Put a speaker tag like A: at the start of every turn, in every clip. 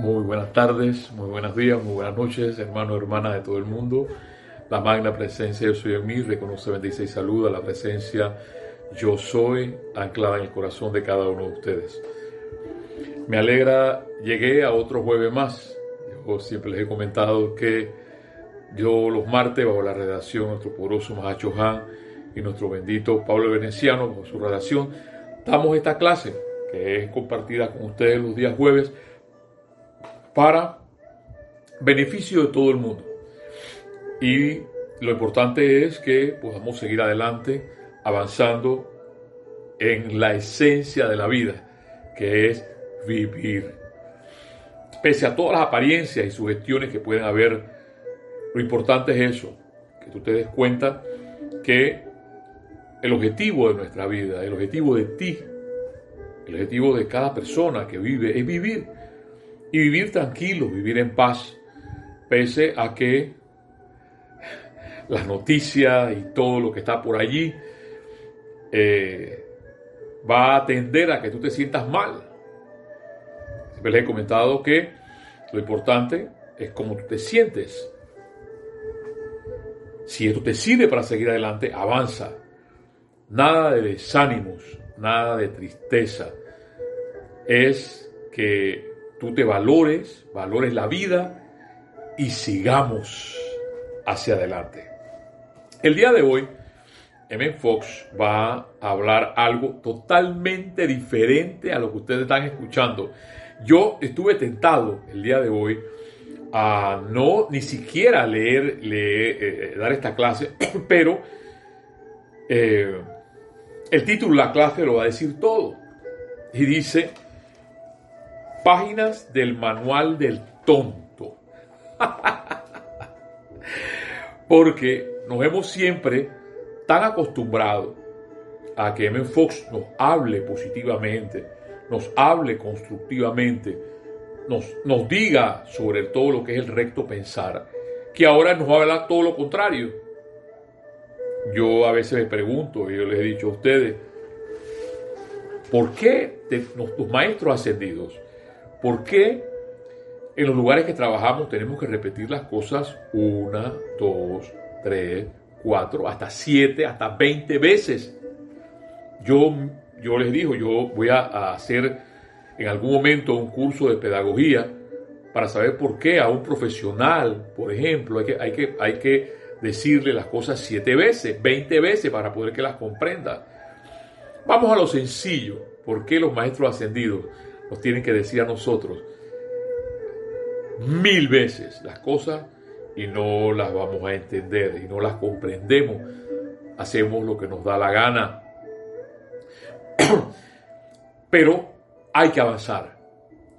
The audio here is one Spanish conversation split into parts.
A: Muy buenas tardes, muy buenos días, muy buenas noches, hermanos hermanas de todo el mundo. La magna presencia Yo soy en mí, reconoce, bendice y saluda la presencia Yo soy anclada en el corazón de cada uno de ustedes. Me alegra, llegué a otro jueves más. Yo siempre les he comentado que yo los martes, bajo la redacción, nuestro poderoso Mahacho Han y nuestro bendito Pablo Veneciano, bajo su redacción, damos esta clase que es compartida con ustedes los días jueves para beneficio de todo el mundo. Y lo importante es que podamos seguir adelante avanzando en la esencia de la vida, que es vivir. Pese a todas las apariencias y sugestiones que pueden haber, lo importante es eso, que tú te des cuenta que el objetivo de nuestra vida, el objetivo de ti, el objetivo de cada persona que vive es vivir y vivir tranquilo, vivir en paz, pese a que las noticias y todo lo que está por allí eh, va a tender a que tú te sientas mal. Siempre les he comentado que lo importante es cómo tú te sientes. Si esto te sirve para seguir adelante, avanza. Nada de desánimos, nada de tristeza. Es que tú te valores, valores la vida y sigamos hacia adelante. El día de hoy, M. Fox va a hablar algo totalmente diferente a lo que ustedes están escuchando. Yo estuve tentado el día de hoy a no ni siquiera leer, leer eh, dar esta clase, pero eh, el título de la clase lo va a decir todo. Y dice, páginas del manual del tonto. Porque nos vemos siempre tan acostumbrados a que M. Fox nos hable positivamente, nos hable constructivamente, nos, nos diga sobre todo lo que es el recto pensar, que ahora nos va a hablar todo lo contrario. Yo a veces me pregunto, y yo les he dicho a ustedes, ¿por qué los maestros ascendidos ¿Por qué en los lugares que trabajamos tenemos que repetir las cosas una, dos, tres, cuatro, hasta siete, hasta veinte veces? Yo, yo les digo, yo voy a, hacer en algún momento un curso de pedagogía para saber por qué a un profesional, por ejemplo, hay que, hay que, hay que decirle las cosas siete veces, veinte veces para poder que las comprenda. Vamos a lo sencillo. ¿Por qué los maestros ascendidos nos tienen que decir a nosotros mil veces las cosas y no las vamos a entender y no las comprendemos. Hacemos lo que nos da la gana. Pero hay que avanzar.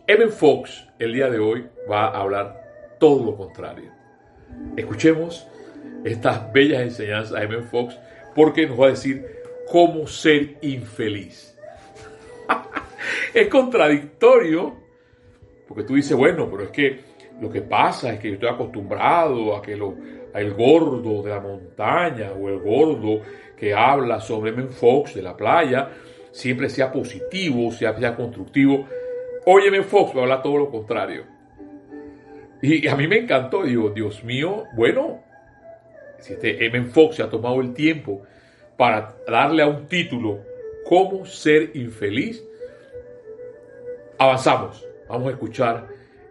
A: Evan Fox el día de hoy va a hablar todo lo contrario. Escuchemos estas bellas enseñanzas de Evan Fox porque nos va a decir cómo ser infeliz es contradictorio, porque tú dices, bueno, pero es que lo que pasa es que yo estoy acostumbrado a que lo, el gordo de la montaña o el gordo que habla sobre Men Fox de la playa siempre sea positivo, sea, sea constructivo. Oye, Men Fox me habla todo lo contrario. Y a mí me encantó, digo, Dios mío, bueno, si este M. Fox se ha tomado el tiempo para darle a un título cómo ser infeliz, Avanzamos. Vamos a escuchar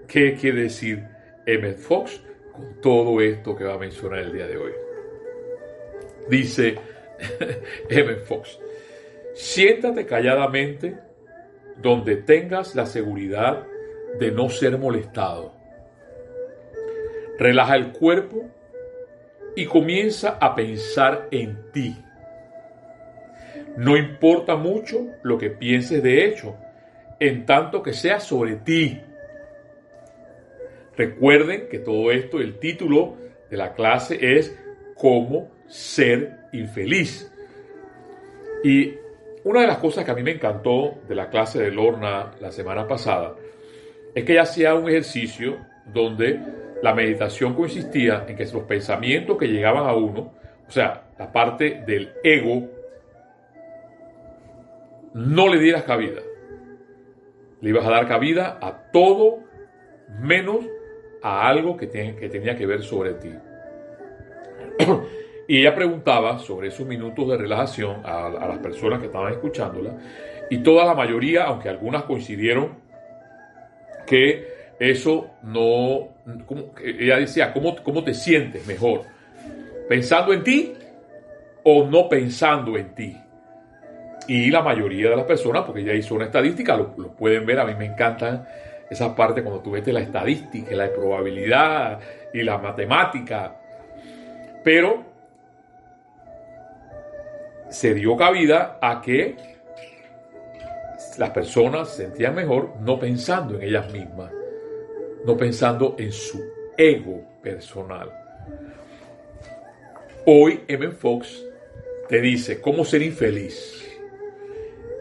A: qué quiere decir Emmett Fox con todo esto que va a mencionar el día de hoy. Dice Emmett Fox, siéntate calladamente donde tengas la seguridad de no ser molestado. Relaja el cuerpo y comienza a pensar en ti. No importa mucho lo que pienses de hecho, en tanto que sea sobre ti. Recuerden que todo esto, el título de la clase es Cómo ser infeliz. Y una de las cosas que a mí me encantó de la clase de Lorna la semana pasada es que ella hacía un ejercicio donde la meditación consistía en que los pensamientos que llegaban a uno, o sea, la parte del ego, no le dieras cabida le ibas a dar cabida a todo menos a algo que, que tenía que ver sobre ti. y ella preguntaba sobre esos minutos de relajación a, las personas que estaban escuchándola y toda la mayoría, aunque algunas coincidieron, que eso no, como, ella decía, ¿cómo, ¿cómo te sientes mejor? ¿Pensando en ti o no pensando en ti? Y la mayoría de las personas, porque ya hizo una estadística, lo, pueden ver, a mí me encantan esa parte cuando tú ves la estadística, la probabilidad y la matemática. Pero se dio cabida a que las personas se sentían mejor no pensando en ellas mismas, no pensando en su ego personal. Hoy M. Fox te dice cómo ser infeliz.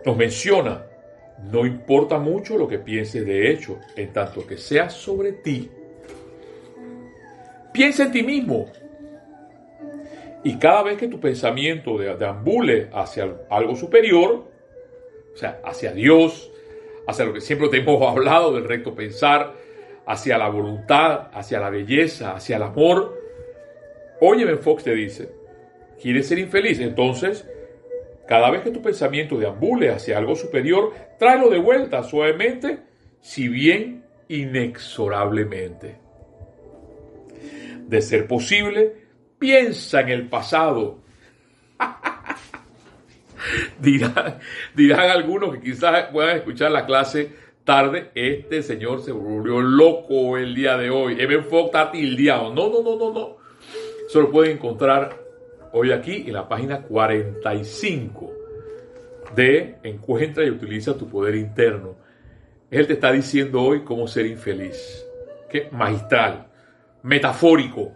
A: Nos menciona, no importa mucho lo que pienses de hecho, en tanto que sea sobre ti. Piensa en ti mismo. Y cada vez que tu pensamiento deambule hacia algo superior, o sea, hacia Dios, hacia lo que siempre te hemos hablado del recto pensar, hacia la voluntad, hacia la belleza, hacia el amor. Óyeme, Fox te dice, ¿quieres ser infeliz? Entonces, cada vez que tu pensamiento deambule hacia algo superior, tráelo de vuelta suavemente, si bien inexorablemente. De ser posible, piensa en el pasado. dirán, algunos que quizás puedan escuchar la clase tarde, este señor se volvió loco el día de hoy. Eben Fox está tildeado. No, no, no, no, no. Eso lo encontrar hoy aquí en la página 45 de Encuentra y utiliza tu poder interno. Él te está diciendo hoy cómo ser infeliz. Qué magistral, metafórico.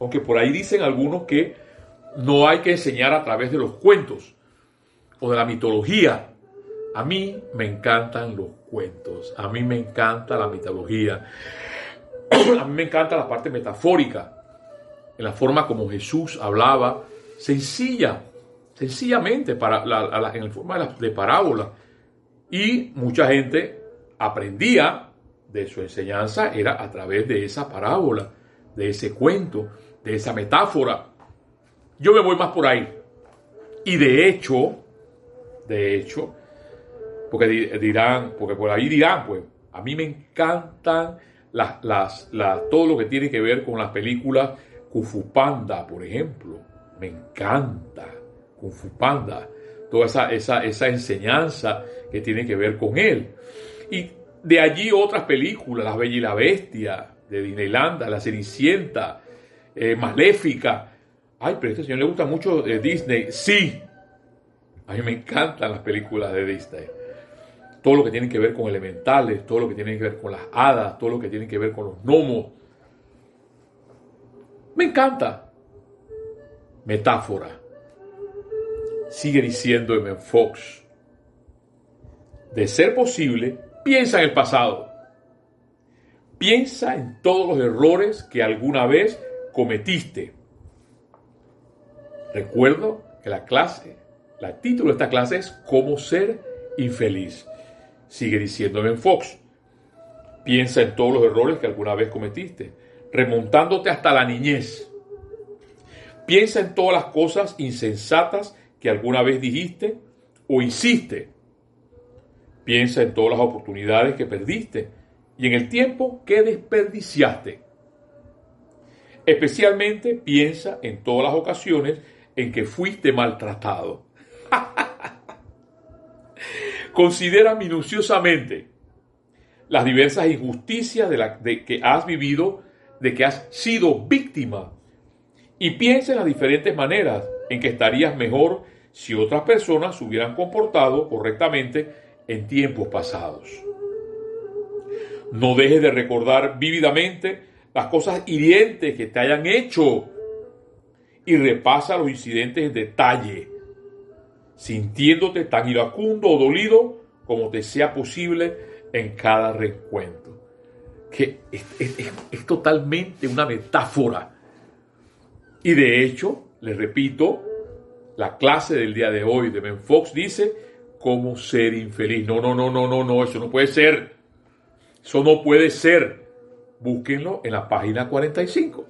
A: Aunque por ahí dicen algunos que no hay que enseñar a través de los cuentos o de la mitología. A mí me encantan los cuentos, a mí me encanta la mitología, a mí me encanta la parte metafórica, en la forma como Jesús hablaba, sencilla, sencillamente, para la, en la forma de, parábola. Y mucha gente aprendía de su enseñanza, era a través de esa parábola, de ese cuento, de esa metáfora. Yo me voy más por ahí. Y de hecho, de hecho, porque dirán, porque por ahí dirán, pues, a mí me encantan las, las, todo lo que tiene que ver con las películas Kung Panda, por ejemplo. Me encanta Kung Fu Panda. Toda esa, esa, esa enseñanza que tiene que ver con él. Y de allí otras películas, La Bella y la Bestia, de Disneyland, La Cenicienta, eh, Maléfica. Ay, pero a este señor le gusta mucho de Disney. Sí, a mí me encantan las películas de Disney. Todo lo que tiene que ver con elementales, todo lo que tiene que ver con las hadas, todo lo que tiene que ver con los gnomos. Me encanta. Metáfora. Sigue diciendo M. Fox. De ser posible, piensa en el pasado. Piensa en todos los errores que alguna vez cometiste. Recuerdo que la clase el título de esta clase es Cómo ser infeliz. Sigue diciéndome en Fox. Piensa en todos los errores que alguna vez cometiste, remontándote hasta la niñez. Piensa en todas las cosas insensatas que alguna vez dijiste o hiciste. Piensa en todas las oportunidades que perdiste y en el tiempo que desperdiciaste. Especialmente piensa en todas las ocasiones en que fuiste maltratado. Considera minuciosamente las diversas injusticias de, la, de que has vivido, de que has sido víctima, y piensa en las diferentes maneras en que estarías mejor si otras personas se hubieran comportado correctamente en tiempos pasados. No dejes de recordar vívidamente las cosas hirientes que te hayan hecho y repasa los incidentes en detalle sintiéndote tan iracundo o dolido como te sea posible en cada reencuentro. Que es, totalmente una metáfora. Y de hecho, les repito, la clase del día de hoy de Ben Fox dice cómo ser infeliz. No, no, no, no, no, no, eso no puede ser. Eso no puede ser. búsquenlo en la página 45.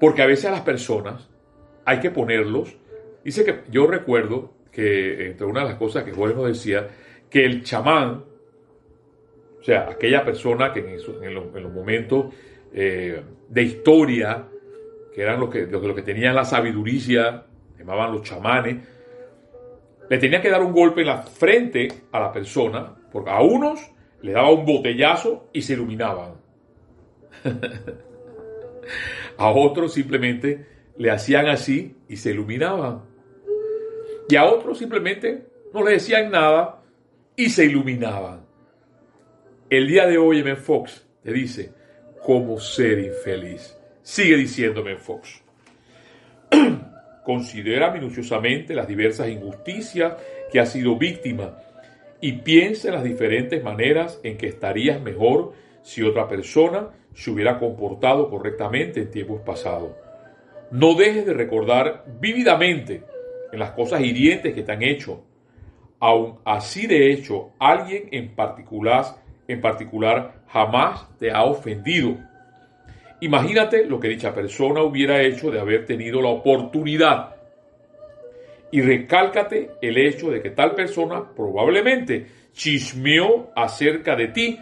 A: Porque a veces a las personas hay que ponerlos. Dice que yo recuerdo que entre una de las cosas que Jorge nos decía, que el chamán, o sea, aquella persona que en, los, momentos eh, de historia, que eran los que, los, que tenían la sabiduría, llamaban los chamanes, le tenía que dar un golpe en la frente a la persona, porque a unos le daba un botellazo y se iluminaban. a otros simplemente le hacían así y se iluminaban. Y a otros simplemente no le decían nada y se iluminaban. El día de hoy M. Fox te dice cómo ser infeliz. Sigue diciéndome Fox. Considera minuciosamente las diversas injusticias que has sido víctima y piensa en las diferentes maneras en que estarías mejor si otra persona se hubiera comportado correctamente en tiempos pasados. No dejes de recordar vívidamente en las cosas hirientes que te han hecho. Aun así de hecho, alguien en particular, en particular jamás te ha ofendido. Imagínate lo que dicha persona hubiera hecho de haber tenido la oportunidad. Y recálcate el hecho de que tal persona probablemente chismeó acerca de ti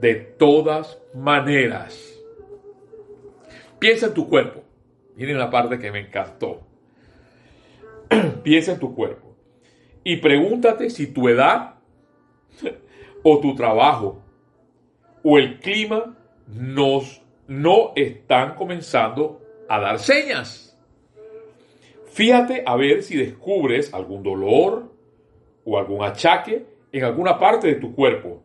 A: de todas maneras. Piensa en tu cuerpo. Miren la parte que me encantó. Piensa en tu cuerpo. Y pregúntate si tu edad o tu trabajo o el clima nos, no están comenzando a dar señas. Fíjate a ver si descubres algún dolor o algún achaque en alguna parte de tu cuerpo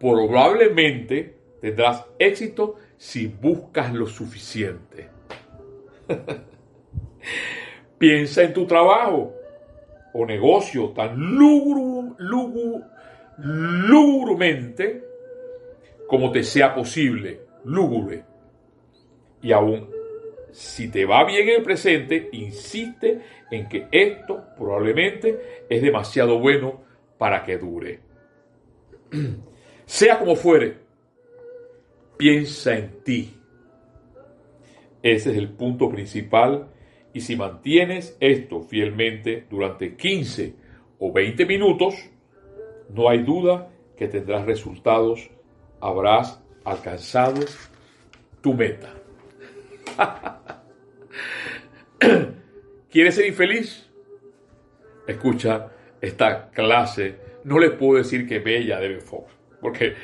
A: probablemente tendrás éxito si buscas lo suficiente. Piensa en tu trabajo o negocio tan lúgubremente como te sea posible, lúgubre. Y aún si te va bien en el presente, insiste en que esto probablemente es demasiado bueno para que dure. Sea como fuere, piensa en ti. Ese es el punto principal y si mantienes esto fielmente durante 15 o 20 minutos, no hay duda que tendrás resultados, habrás alcanzado tu meta. ¿Quieres ser infeliz? Escucha esta clase. No le puedo decir que bella debe Fox porque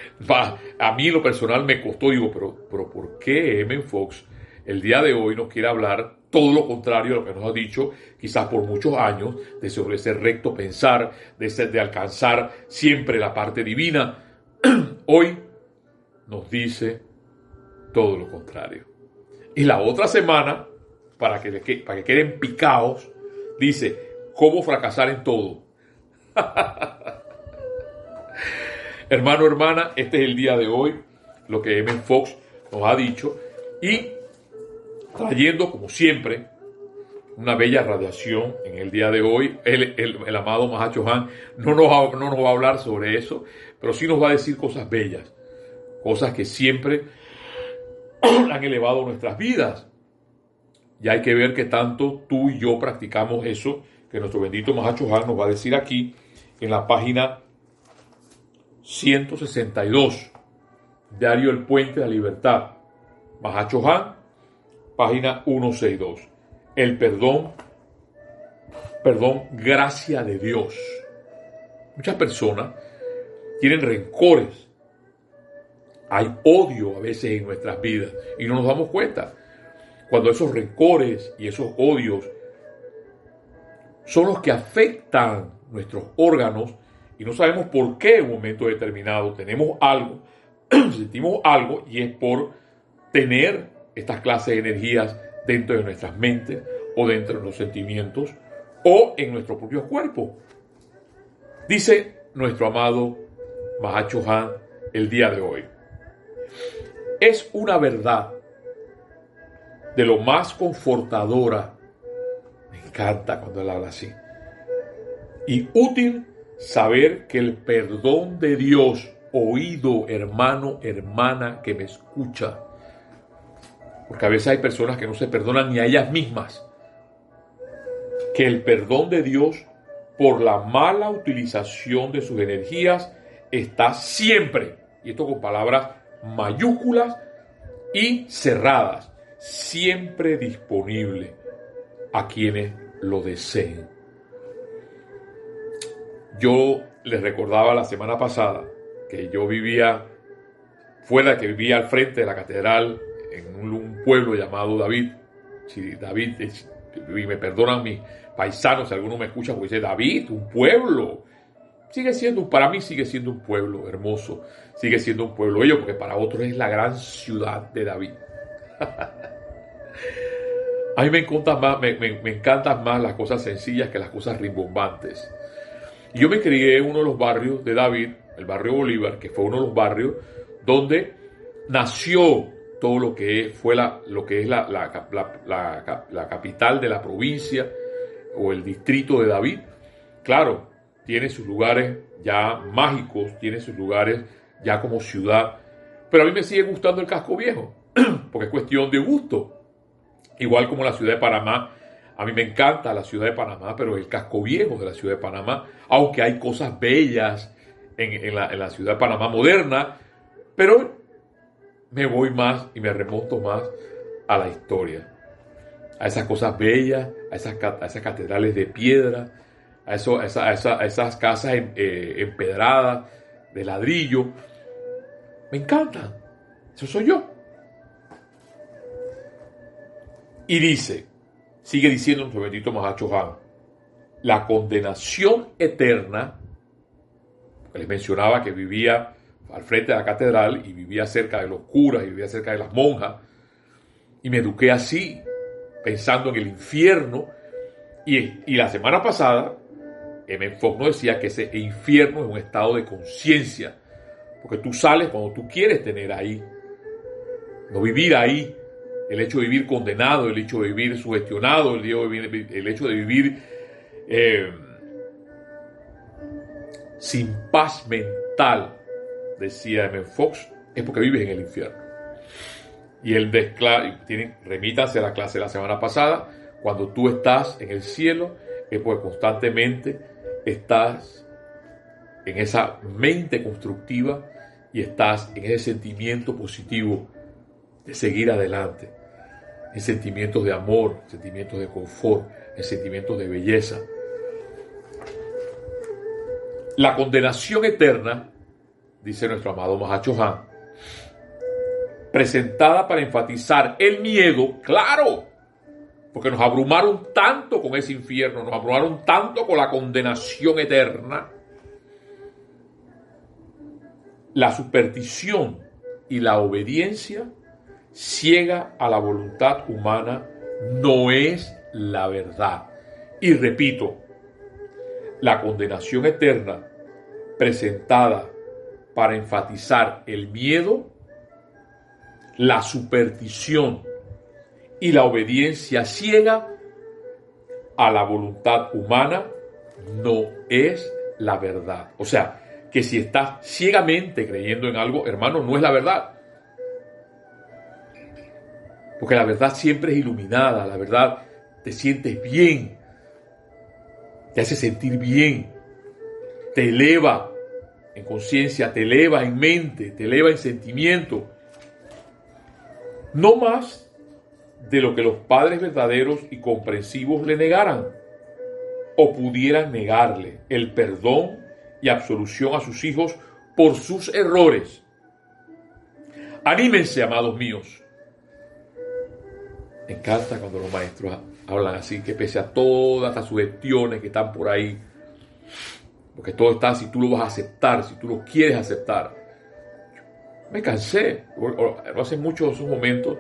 A: a mí lo personal me costó, digo, pero, pero ¿por qué M. Fox el día de hoy nos quiere hablar todo lo contrario de lo que nos ha dicho, quizás por muchos años, de ese recto pensar, de, ser, de alcanzar siempre la parte divina? hoy nos dice todo lo contrario. Y la otra semana, para que, para que queden picados, dice, ¿cómo fracasar en todo? Hermano, hermana, este es el día de hoy, lo que M. Fox nos ha dicho, y trayendo, como siempre, una bella radiación en el día de hoy. El, amado Mahacho Han no nos, va, no va a hablar sobre eso, pero sí nos va a decir cosas bellas, cosas que siempre han elevado nuestras vidas. Y hay que ver que tanto tú y yo practicamos eso que nuestro bendito Mahacho Han nos va a decir aquí en la página 162. Diario El Puente de la Libertad. Mahacho Han, página 162. El perdón, perdón, gracia de Dios. Muchas personas tienen rencores. Hay odio a veces en nuestras vidas y no nos damos cuenta. Cuando esos rencores y esos odios son los que afectan nuestros órganos y no sabemos por qué en un momento determinado tenemos algo, sentimos algo y es por tener estas clases de energías dentro de nuestras mentes o dentro de los sentimientos o en nuestro propio cuerpo. Dice nuestro amado Mahacho Han el día de hoy. Es una verdad de lo más confortadora. Me encanta cuando él habla así. Y útil saber que el perdón de Dios oído, hermano, hermana que me escucha. Porque a veces hay personas que no se perdonan ni a ellas mismas. Que el perdón de Dios por la mala utilización de sus energías está siempre, y esto con palabras mayúsculas y cerradas, siempre disponible a quienes lo deseen. Yo les recordaba la semana pasada que yo vivía fuera, que vivía al frente de la catedral en un, pueblo llamado David. Si David, y me perdonan mis paisanos si alguno me escucha porque dice David, un pueblo. Sigue siendo, para mí sigue siendo un pueblo hermoso, sigue siendo un pueblo ello, porque para otros es la gran ciudad de David. A mí me encantan más, me encantan más las cosas sencillas que las cosas rimbombantes. Y yo me crié en uno de los barrios de David, el barrio Bolívar, que fue uno de los barrios donde nació todo lo que fue la, lo que es la, la, capital de la provincia o el distrito de David. Claro, tiene sus lugares ya mágicos, tiene sus lugares ya como ciudad, pero a mí me sigue gustando el casco viejo, porque es cuestión de gusto. Igual como la ciudad de Panamá, a mí me encanta la ciudad de Panamá, pero el casco viejo de la ciudad de Panamá, aunque hay cosas bellas en, la, ciudad de Panamá moderna, pero me voy más y me remonto más a la historia, a esas cosas bellas, a esas, esas catedrales de piedra, a, eso, a, esas casas eh, empedradas de ladrillo. Me encantan. Eso soy yo. Y dice, sigue diciendo nuestro bendito Mahacho Han, la condenación eterna les mencionaba que vivía al frente de la catedral y vivía cerca de los curas y vivía cerca de las monjas. Y me eduqué así, pensando en el infierno. Y, la semana pasada, M. Fox nos decía que ese infierno es un estado de conciencia. Porque tú sales cuando tú quieres tener ahí. No vivir ahí. El hecho de vivir condenado, el hecho de vivir sugestionado, el, hecho de vivir eh, sin paz mental, decía M. Fox, es porque vives en el infierno. Y él tiene, remítanse a la clase de la semana pasada, cuando tú estás en el cielo, es porque constantemente estás en esa mente constructiva y estás en ese sentimiento positivo de seguir adelante, en sentimientos de amor, sentimientos de confort, en sentimientos de belleza, la condenación eterna, dice nuestro amado Mahacho Han, presentada para enfatizar el miedo, claro, porque nos abrumaron tanto con ese infierno, nos abrumaron tanto con la condenación eterna. La superstición y la obediencia ciega a la voluntad humana no es la verdad. Y repito, la condenación eterna presentada para enfatizar el miedo, la superstición y la obediencia ciega a la voluntad humana no es la verdad. O sea, que si estás ciegamente creyendo en algo, hermano, no es la verdad. Porque la verdad siempre es iluminada, la verdad te sientes bien, te hace sentir bien, te eleva en conciencia, te eleva en mente, te eleva en sentimiento. No más de lo que los padres verdaderos y comprensivos le negaran o pudieran negarle el perdón y absolución a sus hijos por sus errores. Anímense, amados míos. Me encanta cuando los maestros hablan así, que pese a todas las sugestiones que están por ahí, porque todo está si tú lo vas a aceptar, si tú lo quieres aceptar. Me cansé, hace muchos esos momentos,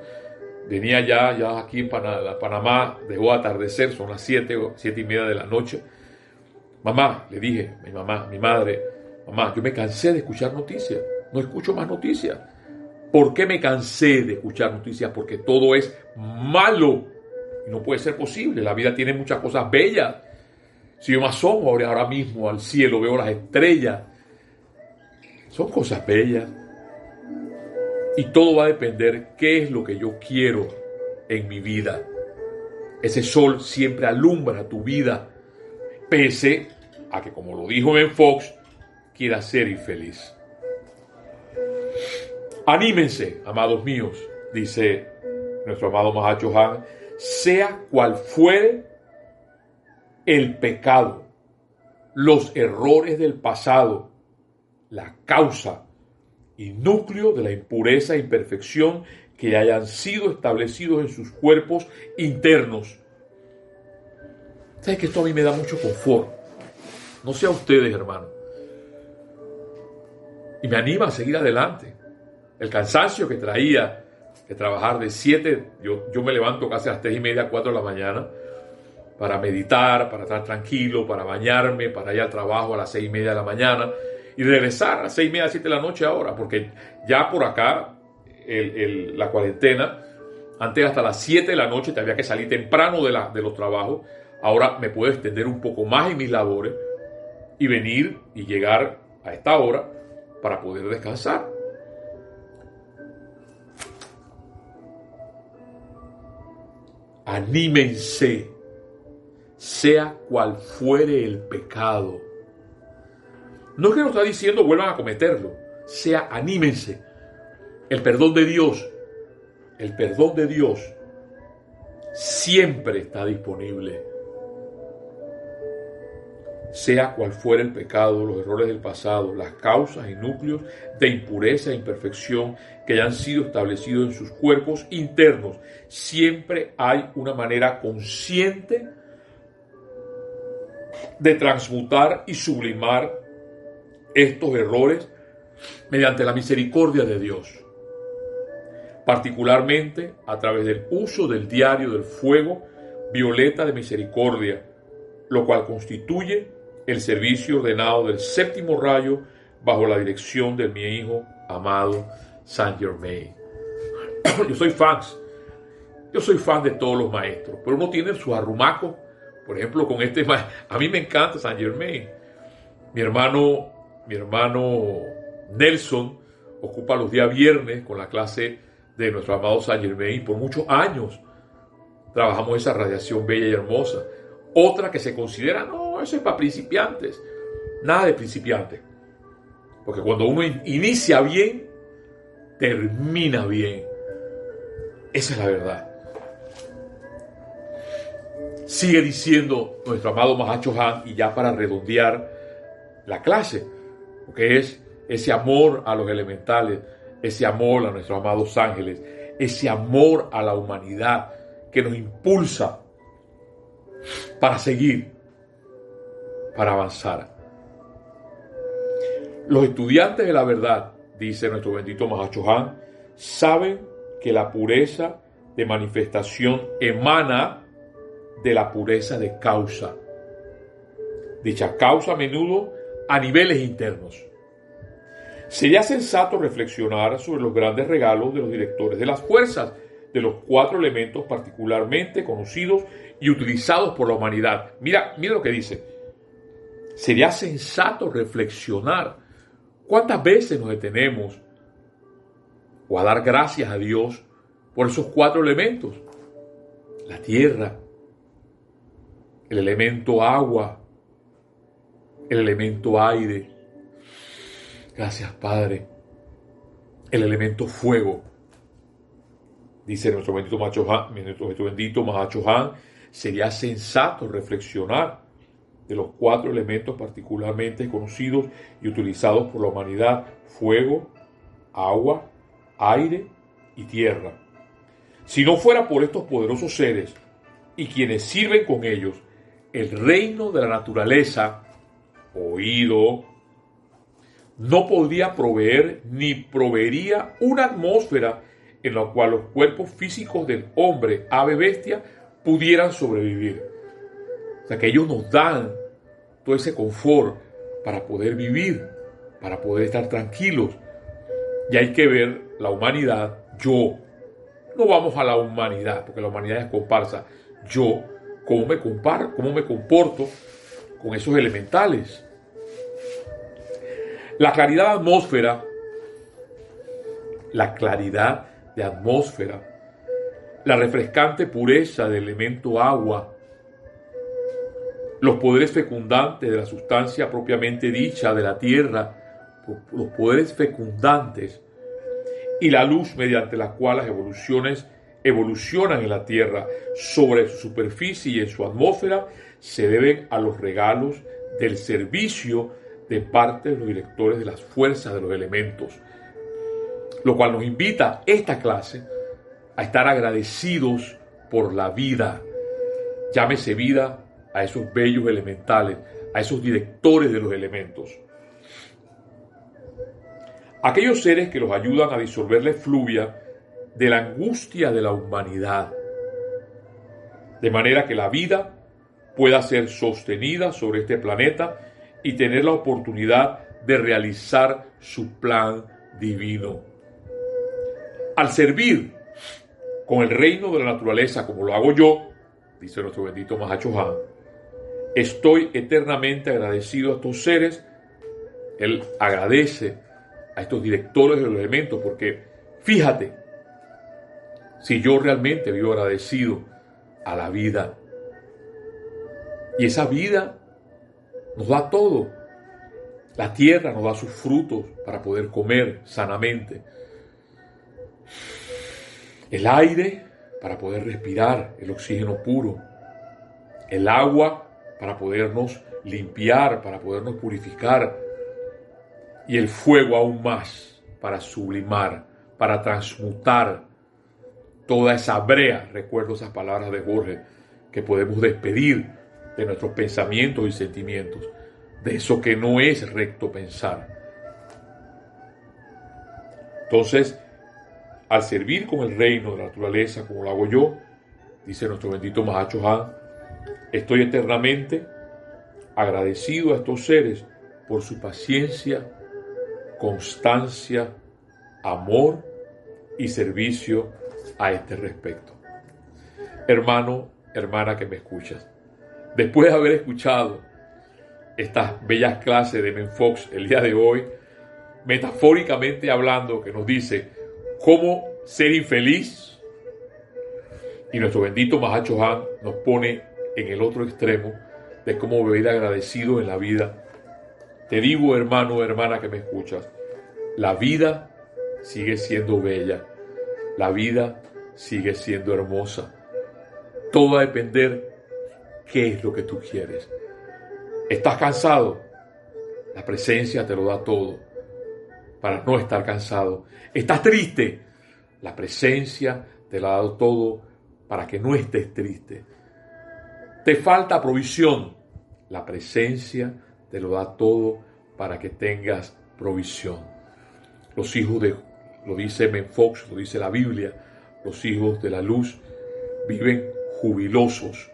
A: venía ya, ya aquí en Panamá, dejó atardecer, son las 7 o 7 y media de la noche. Mamá, le dije, mi mamá, mi madre, mamá, yo me cansé de escuchar noticias, no escucho más noticias. ¿Por qué me cansé de escuchar noticias? Porque todo es malo no puede ser posible. La vida tiene muchas cosas bellas. Si yo me asomo ahora mismo al cielo, veo las estrellas. Son cosas bellas. Y todo va a depender qué es lo que yo quiero en mi vida. Ese sol siempre alumbra tu vida, pese a que, como lo dijo Ben Fox, quiera ser infeliz. Anímense, amados míos, dice nuestro amado Mahacho Han, sea cual fuere el pecado, los errores del pasado, la causa y núcleo de la impureza e imperfección que hayan sido establecidos en sus cuerpos internos. ¿Sabes que esto a mí me da mucho confort? No sé a ustedes, hermano. Y me anima a seguir adelante. El cansancio que traía de trabajar de 7, yo, yo me levanto casi a las 3 y media, 4 de la mañana, para meditar, para estar tranquilo, para bañarme, para ir al trabajo a las 6 y media de la mañana y regresar a las 6 y media, 7 de la noche ahora, porque ya por acá la cuarentena, antes hasta las 7 de la noche te había que salir temprano de, la, de los trabajos, ahora me puedo extender un poco más en mis labores y venir y llegar a esta hora para poder descansar. Anímense, sea cual fuere el pecado no es que nos está diciendo vuelvan a cometerlo, sea anímense. El perdón de Dios, el perdón de Dios siempre está disponible. Sea cual fuera el pecado, los errores del pasado, las causas y núcleos de impureza e imperfección que hayan sido establecidos en sus cuerpos internos, siempre hay una manera consciente de transmutar y sublimar estos errores mediante la misericordia de Dios, particularmente a través del uso del diario del fuego violeta de misericordia, lo cual constituye el servicio ordenado del séptimo rayo bajo la dirección de mi hijo amado Saint Germain. Yo soy fan, yo soy fan de todos los maestros, pero uno tiene su arrumaco, por ejemplo, con este. A mí me encanta Saint Germain. Mi hermano mi hermano Nelson ocupa los días viernes con la clase de nuestro amado Saint Germain por muchos años. Trabajamos esa radiación bella y hermosa. Otra que se considera, no, eso es para principiantes. Nada de principiantes. Porque cuando uno inicia bien, termina bien. Esa es la verdad. Sigue diciendo nuestro amado Mahacho Han, y ya para redondear la clase, porque es ese amor a los elementales, ese amor a nuestros amados ángeles, ese amor a la humanidad que nos impulsa para seguir, para avanzar. Los estudiantes de la verdad, dice nuestro bendito Mahachohan, saben que la pureza de manifestación emana de la pureza de causa. Dicha causa a menudo a niveles internos. Sería sensato reflexionar sobre los grandes regalos de los directores de las fuerzas, de los cuatro elementos particularmente conocidos y utilizados por la humanidad. Mira, mira lo que dice. Sería sensato reflexionar cuántas veces nos detenemos o a dar gracias a Dios por esos cuatro elementos. La tierra, el elemento agua, el elemento aire. Gracias, Padre. El elemento fuego. Dice nuestro bendito, Macho nuestro bendito Mahacho Han, sería sensato reflexionar de los cuatro elementos particularmente conocidos y utilizados por la humanidad, fuego, agua, aire y tierra. Si no fuera por estos poderosos seres y quienes sirven con ellos, el reino de la naturaleza oído, no podría proveer ni proveería una atmósfera en la cual los cuerpos físicos del hombre, ave, bestia, pudieran sobrevivir. O sea, que ellos nos dan todo ese confort para poder vivir, para poder estar tranquilos. Y hay que ver la humanidad, yo. No vamos a la humanidad, porque la humanidad es comparsa. Yo, cómo me comparo, cómo me comporto con esos elementales. La claridad de atmósfera, la claridad de atmósfera, la refrescante pureza del elemento agua, los poderes fecundantes de la sustancia propiamente dicha de la tierra, los poderes fecundantes y la luz mediante la cual las evoluciones evolucionan en la Tierra sobre su superficie y en su atmósfera se deben a los regalos del servicio de parte de los directores de las fuerzas de los elementos, lo cual nos invita esta clase a estar agradecidos por la vida. Llámese vida a esos bellos elementales, a esos directores de los elementos. Aquellos seres que los ayudan a disolver la efluvia de la angustia de la humanidad, de manera que la vida pueda ser sostenida sobre este planeta y tener la oportunidad de realizar su plan divino. Al servir con el reino de la naturaleza como lo hago yo, dice nuestro bendito Mahacho Han, estoy eternamente agradecido a estos seres. Él agradece a estos directores de los elementos porque fíjate, si yo realmente vivo agradecido a la vida, y esa vida nos da todo. La tierra nos da sus frutos para poder comer sanamente. El aire para poder respirar el oxígeno puro. El agua para podernos limpiar, para podernos purificar. Y el fuego aún más para sublimar, para transmutar toda esa brea. Recuerdo esas palabras de Jorge que podemos despedir de nuestros pensamientos y sentimientos, de eso que no es recto pensar. Entonces, al servir con el reino de la naturaleza, como lo hago yo, dice nuestro bendito Mahacho Han, estoy eternamente agradecido a estos seres por su paciencia, constancia, amor y servicio a este respecto. Hermano, hermana que me escuchas, después de haber escuchado estas bellas clases de Menfox el día de hoy, metafóricamente hablando, que nos dice cómo ser infeliz, y nuestro bendito Mahacho Han nos pone en el otro extremo de cómo vivir agradecido en la vida. Te digo, hermano hermana que me escuchas, la vida sigue siendo bella, la vida sigue siendo hermosa. Todo va a depender qué es lo que tú quieres. ¿Estás cansado? La presencia te lo da todo para no estar cansado. ¿Estás triste? La presencia te lo ha dado todo para que no estés triste. ¿Te falta provisión? La presencia te lo da todo para que tengas provisión. Los hijos de, lo dice Menfox, lo dice la Biblia, los hijos de la luz viven jubilosos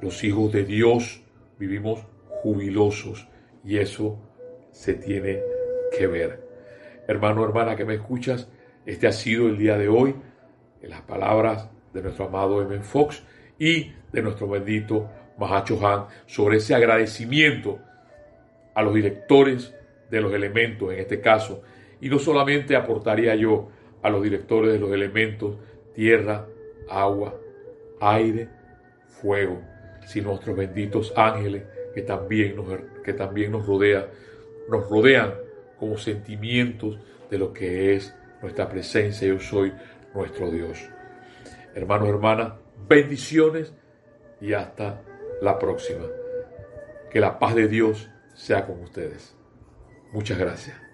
A: los hijos de Dios vivimos jubilosos y eso se tiene que ver. Hermano, hermana que me escuchas, este ha sido el día de hoy en las palabras de nuestro amado M. Fox y de nuestro bendito Mahacho Han sobre ese agradecimiento a los directores de los elementos en este caso. Y no solamente aportaría yo a los directores de los elementos tierra, agua, aire, fuego, sino nuestros benditos ángeles que también nos, que también nos, rodea, nos rodean como sentimientos de lo que es nuestra presencia. Yo soy nuestro Dios. Hermanos, hermanas, bendiciones y hasta la próxima. Que la paz de Dios sea con ustedes. Muchas gracias.